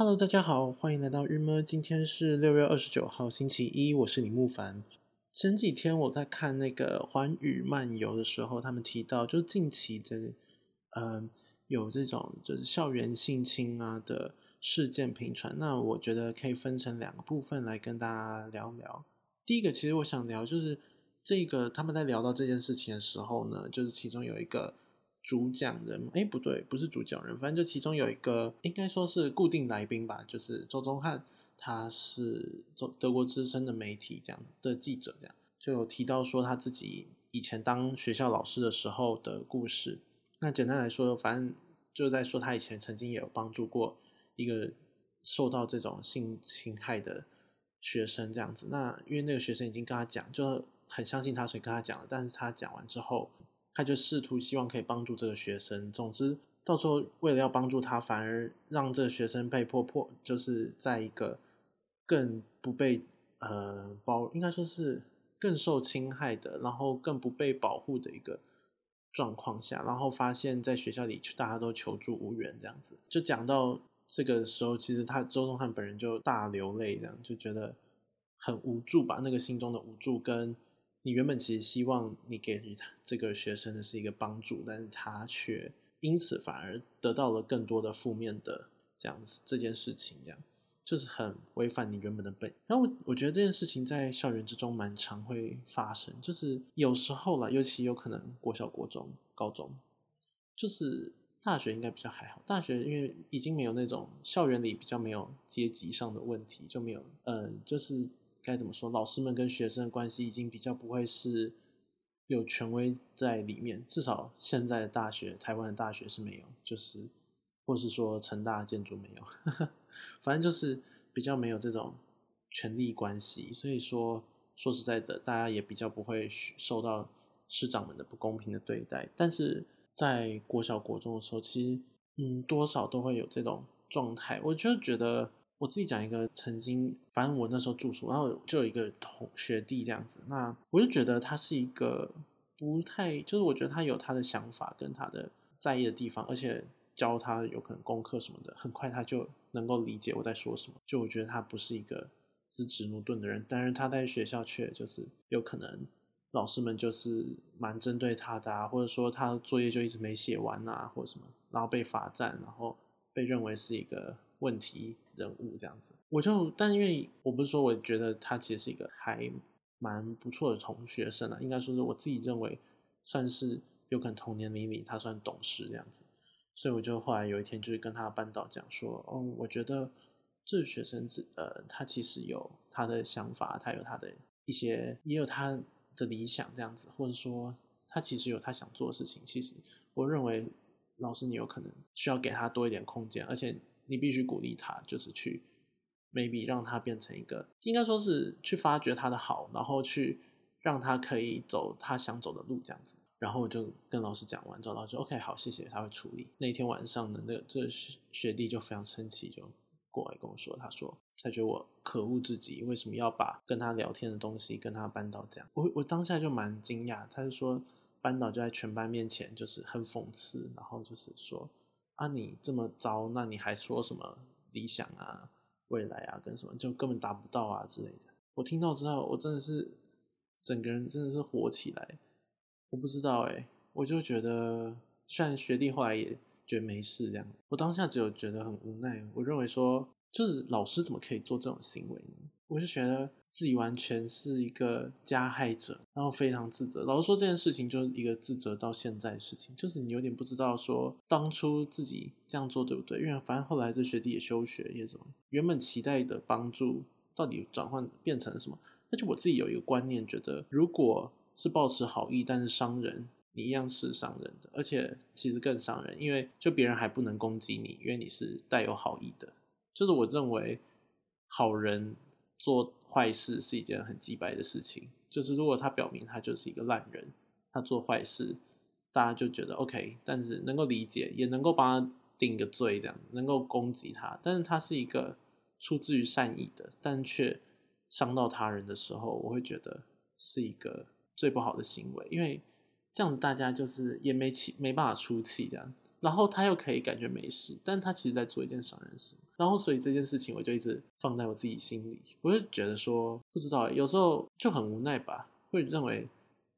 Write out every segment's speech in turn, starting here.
Hello，大家好，欢迎来到日么。今天是六月二十九号，星期一，我是李慕凡。前几天我在看那个《环宇漫游》的时候，他们提到，就近期的，嗯，有这种就是校园性侵啊的事件频传。那我觉得可以分成两个部分来跟大家聊聊。第一个，其实我想聊就是这个他们在聊到这件事情的时候呢，就是其中有一个。主讲人，哎，不对，不是主讲人，反正就其中有一个，应该说是固定来宾吧，就是周宗汉，他是德德国资深的媒体这样的记者，这样就有提到说他自己以前当学校老师的时候的故事。那简单来说，反正就在说他以前曾经也有帮助过一个受到这种性侵害的学生这样子。那因为那个学生已经跟他讲，就很相信他，所以跟他讲了。但是他讲完之后。他就试图希望可以帮助这个学生，总之到时候为了要帮助他，反而让这个学生被迫迫，就是在一个更不被呃包，应该说是更受侵害的，然后更不被保护的一个状况下，然后发现在学校里大家都求助无援，这样子就讲到这个时候，其实他周东汉本人就大流泪，这样就觉得很无助吧，那个心中的无助跟。你原本其实希望你给予他这个学生的是一个帮助，但是他却因此反而得到了更多的负面的这样子这件事情，这样就是很违反你原本的本。然后我我觉得这件事情在校园之中蛮常会发生，就是有时候啦，尤其有可能国小、国中、高中，就是大学应该比较还好。大学因为已经没有那种校园里比较没有阶级上的问题，就没有嗯，就是。该怎么说？老师们跟学生的关系已经比较不会是有权威在里面，至少现在的大学，台湾的大学是没有，就是或是说成大建筑没有，反正就是比较没有这种权力关系。所以说，说实在的，大家也比较不会受到师长们的不公平的对待。但是在国小国中的时候，其实嗯，多少都会有这种状态。我就觉得。我自己讲一个曾经，反正我那时候住宿，然后就有一个同学弟这样子，那我就觉得他是一个不太，就是我觉得他有他的想法跟他的在意的地方，而且教他有可能功课什么的，很快他就能够理解我在说什么。就我觉得他不是一个资质驽钝的人，但是他在学校却就是有可能老师们就是蛮针对他的，啊，或者说他作业就一直没写完啊，或者什么，然后被罚站，然后被认为是一个。问题人物这样子，我就，但因为我不是说我觉得他其实是一个还蛮不错的同学生啊，应该说是我自己认为算是有可能同年龄里他算懂事这样子，所以我就后来有一天就是跟他班导讲说，哦，我觉得这学生子呃，他其实有他的想法，他有他的一些，也有他的理想这样子，或者说他其实有他想做的事情，其实我认为老师你有可能需要给他多一点空间，而且。你必须鼓励他，就是去 maybe 让他变成一个，应该说是去发掘他的好，然后去让他可以走他想走的路这样子。然后我就跟老师讲完，之后老师 OK 好，谢谢，他会处理。那天晚上呢，那这学弟就非常生气，就过来跟我说，他说他觉得我可恶至极，为什么要把跟他聊天的东西跟他班导讲？我我当下就蛮惊讶，他就说班导就在全班面前就是很讽刺，然后就是说。啊，你这么糟，那你还说什么理想啊、未来啊，跟什么就根本达不到啊之类的。我听到之后，我真的是整个人真的是火起来。我不知道哎，我就觉得，虽然学弟后来也觉得没事这样，我当下只有觉得很无奈。我认为说，就是老师怎么可以做这种行为呢？我就觉得自己完全是一个加害者，然后非常自责。老实说，这件事情就是一个自责到现在的事情，就是你有点不知道说当初自己这样做对不对？因为反正后来这学弟也休学，也什么，原本期待的帮助到底转换变成了什么？那就我自己有一个观念，觉得如果是抱持好意，但是伤人，你一样是伤人的，而且其实更伤人，因为就别人还不能攻击你，因为你是带有好意的。就是我认为好人。做坏事是一件很鸡白的事情，就是如果他表明他就是一个烂人，他做坏事，大家就觉得 OK，但是能够理解，也能够帮他定个罪，这样能够攻击他。但是他是一个出自于善意的，但却伤到他人的时候，我会觉得是一个最不好的行为，因为这样子大家就是也没气，没办法出气，这样然后他又可以感觉没事，但他其实在做一件伤人事。然后所以这件事情我就一直放在我自己心里，我就觉得说不知道，有时候就很无奈吧，会认为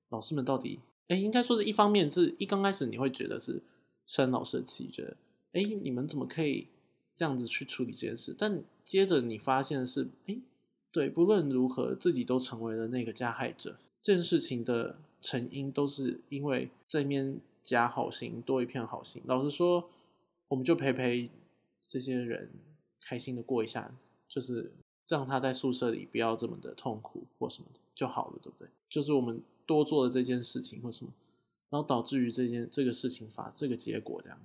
老师们到底，哎，应该说是一方面是一刚开始你会觉得是生老师的气，觉得哎你们怎么可以这样子去处理这件事？但接着你发现是，哎，对，不论如何自己都成为了那个加害者，这件事情的成因都是因为这面。加好心，多一片好心。老实说，我们就陪陪这些人，开心的过一下，就是让他在宿舍里不要这么的痛苦或什么的就好了，对不对？就是我们多做了这件事情或什么，然后导致于这件这个事情发这个结果这样，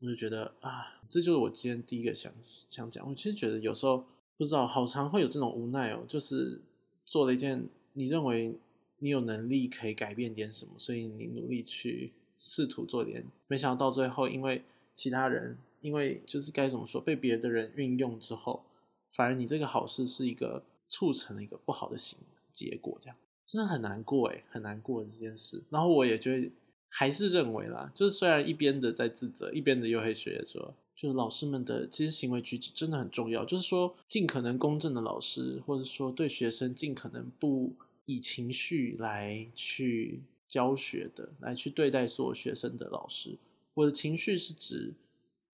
我就觉得啊，这就是我今天第一个想想讲。我其实觉得有时候不知道，好常会有这种无奈哦，就是做了一件你认为。你有能力可以改变点什么，所以你努力去试图做点，没想到到最后，因为其他人，因为就是该怎么说，被别的人运用之后，反而你这个好事是一个促成了一个不好的行结果，这样真的很难过诶，很难过这件事。然后我也觉得还是认为啦，就是虽然一边的在自责，一边的又会学说，就是老师们的其实行为举止真的很重要，就是说尽可能公正的老师，或者说对学生尽可能不。以情绪来去教学的，来去对待所有学生的老师，我的情绪是指，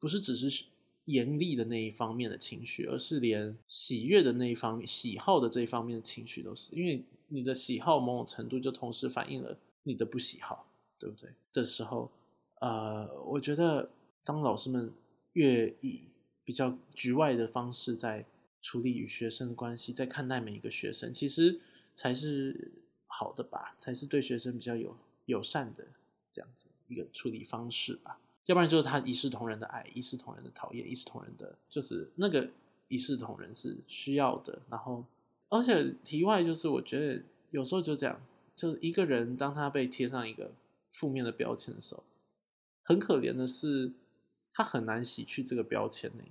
不是只是严厉的那一方面的情绪，而是连喜悦的那一方面、喜好的这一方面的情绪都是。因为你的喜好某种程度就同时反映了你的不喜好，对不对？的时候，呃，我觉得当老师们越以比较局外的方式在处理与学生的关系，在看待每一个学生，其实。才是好的吧，才是对学生比较有友善的这样子一个处理方式吧。要不然就是他一视同仁的爱，一视同仁的讨厌，一视同仁的，就是那个一视同仁是需要的。然后，而且题外就是，我觉得有时候就这样，就是一个人当他被贴上一个负面的标签的时候，很可怜的是他很难洗去这个标签呢。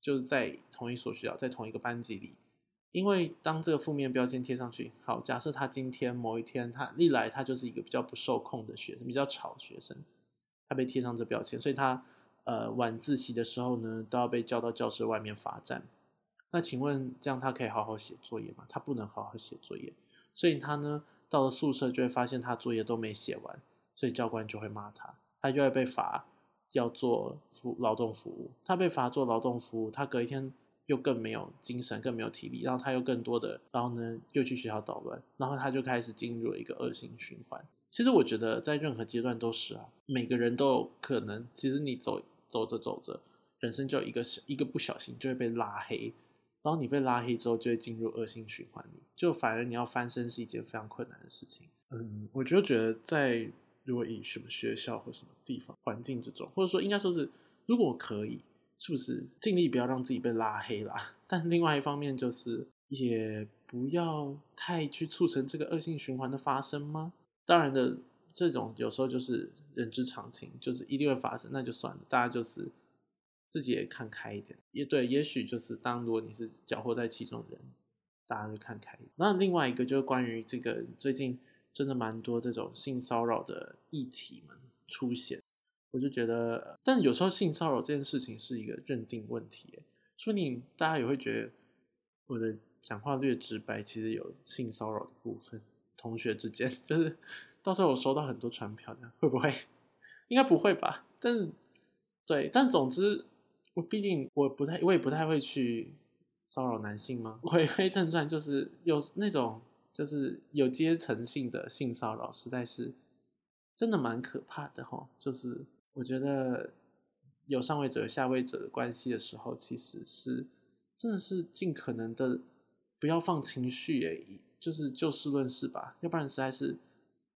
就是在同一所学校，在同一个班级里。因为当这个负面标签贴上去，好，假设他今天某一天他历来他就是一个比较不受控的学生，比较吵学生，被贴上这标签，所以他呃晚自习的时候呢都要被叫到教室外面罚站。那请问这样他可以好好写作业吗？他不能好好写作业，所以他呢到了宿舍就会发现他作业都没写完，所以教官就会骂他，他就会被罚要做服劳动服务。他被罚做劳动服务，他隔一天。又更没有精神，更没有体力，然后他又更多的，然后呢又去学校捣乱，然后他就开始进入了一个恶性循环。其实我觉得在任何阶段都是啊，每个人都有可能。其实你走走着走着，人生就一个一个不小心就会被拉黑，然后你被拉黑之后就会进入恶性循环里，就反而你要翻身是一件非常困难的事情。嗯，我就觉得在如果以什么学校或什么地方环境之中，或者说应该说是如果可以。是不是尽力不要让自己被拉黑啦？但另外一方面就是，也不要太去促成这个恶性循环的发生吗？当然的，这种有时候就是人之常情，就是一定会发生，那就算了。大家就是自己也看开一点，也对。也许就是当如果你是搅和在其中的人，大家就看开。那另外一个就是关于这个最近真的蛮多这种性骚扰的议题们出现。我就觉得，但有时候性骚扰这件事情是一个认定问题，说你大家也会觉得我的讲话略直白，其实有性骚扰的部分。同学之间，就是到时候我收到很多传票的，会不会？应该不会吧？但是，对，但总之，我毕竟我不太，我也不太会去骚扰男性吗？回归正传，就是有那种，就是有阶层性的性骚扰，实在是真的蛮可怕的哈，就是。我觉得有上位者、下位者的关系的时候，其实是真的是尽可能的不要放情绪，诶，就是就事论事吧，要不然实在是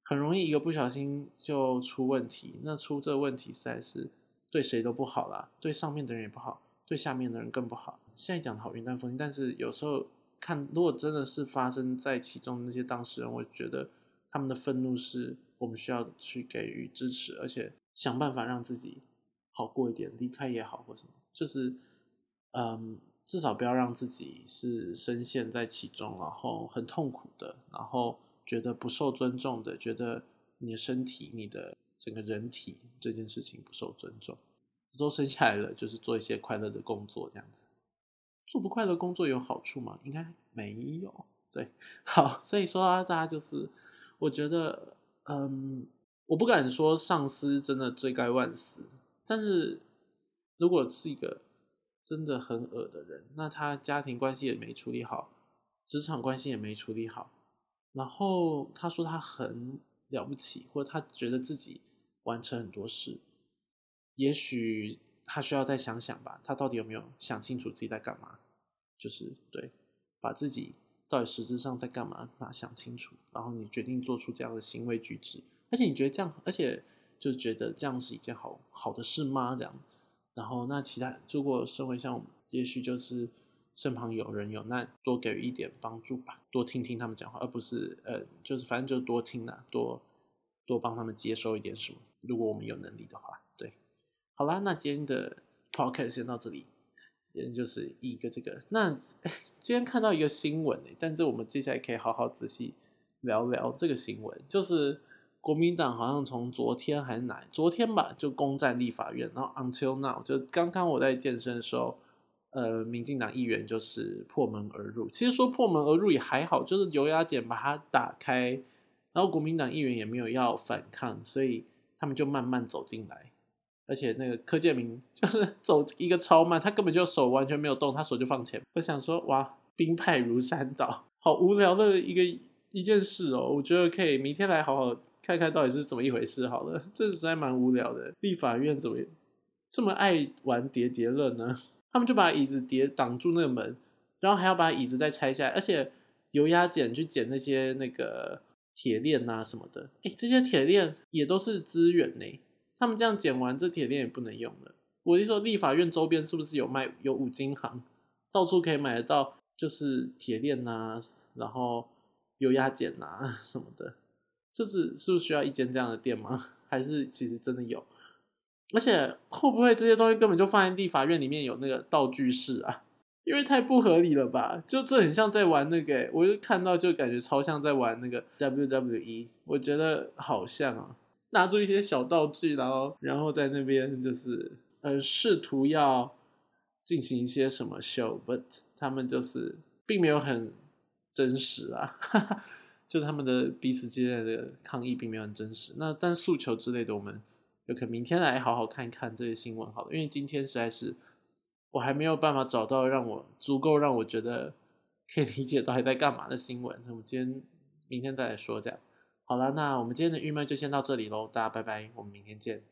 很容易一个不小心就出问题。那出这问题实在是对谁都不好啦，对上面的人也不好，对下面的人更不好。现在讲的好云淡风轻，但是有时候看，如果真的是发生在其中的那些当事人，我觉得他们的愤怒是我们需要去给予支持，而且。想办法让自己好过一点，离开也好或什么，就是，嗯，至少不要让自己是深陷在其中，然后很痛苦的，然后觉得不受尊重的，觉得你的身体、你的整个人体这件事情不受尊重。都生下来了，就是做一些快乐的工作，这样子。做不快乐工作有好处吗？应该没有。对，好，所以说啊，大家就是，我觉得，嗯，我不敢说上司真的罪该万死，但是如果是一个真的很恶的人，那他家庭关系也没处理好，职场关系也没处理好，然后他说他很了不起，或者他觉得自己完成很多事。也许他需要再想想吧，他到底有没有想清楚自己在干嘛？就是对，把自己到底实质上在干嘛，把想清楚，然后你决定做出这样的行为举止，而且你觉得这样，而且就觉得这样是一件好好的事吗？这样，然后那其他如果身为像，也许就是身旁有人有难，多给予一点帮助吧，多听听他们讲话，而不是呃，就是反正就多听啦，多多帮他们接收一点什么，如果我们有能力的话。对好啦，那今天的 podcast 先到这里。今天就是一个这个，那 今天看到一个新闻诶，但是我们接下来可以好好仔细聊聊这个新闻。就是国民党好像从昨天还是哪昨天吧，就攻占立法院，然后 until now 就刚刚我在健身的时候，呃，民进党议员就是破门而入。其实说破门而入也还好，就是油压剪把它打开，然后国民党议员也没有要反抗，所以他们就慢慢走进来。而且那个柯建明就是走一个超慢，他根本就手完全没有动，他手就放前。我想说，哇，兵败如山倒，好无聊的一个一件事哦。我觉得可以明天来好好看看到底是怎么一回事。好了，这实在蛮无聊的。立法院怎么这么爱玩叠叠乐呢？他们就把椅子叠挡住那个门，然后还要把椅子再拆下来，而且油压剪去剪那些那个铁链啊什么的。哎，这些铁链也都是资源呢。他们这样剪完，这铁链也不能用了。我就说，立法院周边是不是有卖有五金行，到处可以买得到，就是铁链呐，然后油压剪呐什么的，就是是不是需要一间这样的店吗？还是其实真的有？而且会不会这些东西根本就放在立法院里面有那个道具室啊？因为太不合理了吧？就这很像在玩那个，我就看到就感觉超像在玩那个 WWE，我觉得好像啊。拿出一些小道具，然后，然后在那边就是，呃，试图要进行一些什么 show，but 他们就是并没有很真实啊，哈 哈就他们的彼此之间的抗议并没有很真实。那但诉求之类的，我们有可能明天来好好看一看这些新闻，好了，因为今天实在是我还没有办法找到让我足够让我觉得可以理解到还在干嘛的新闻。那我们今天明天再来说这样。好了，那我们今天的郁闷就先到这里喽，大家拜拜，我们明天见。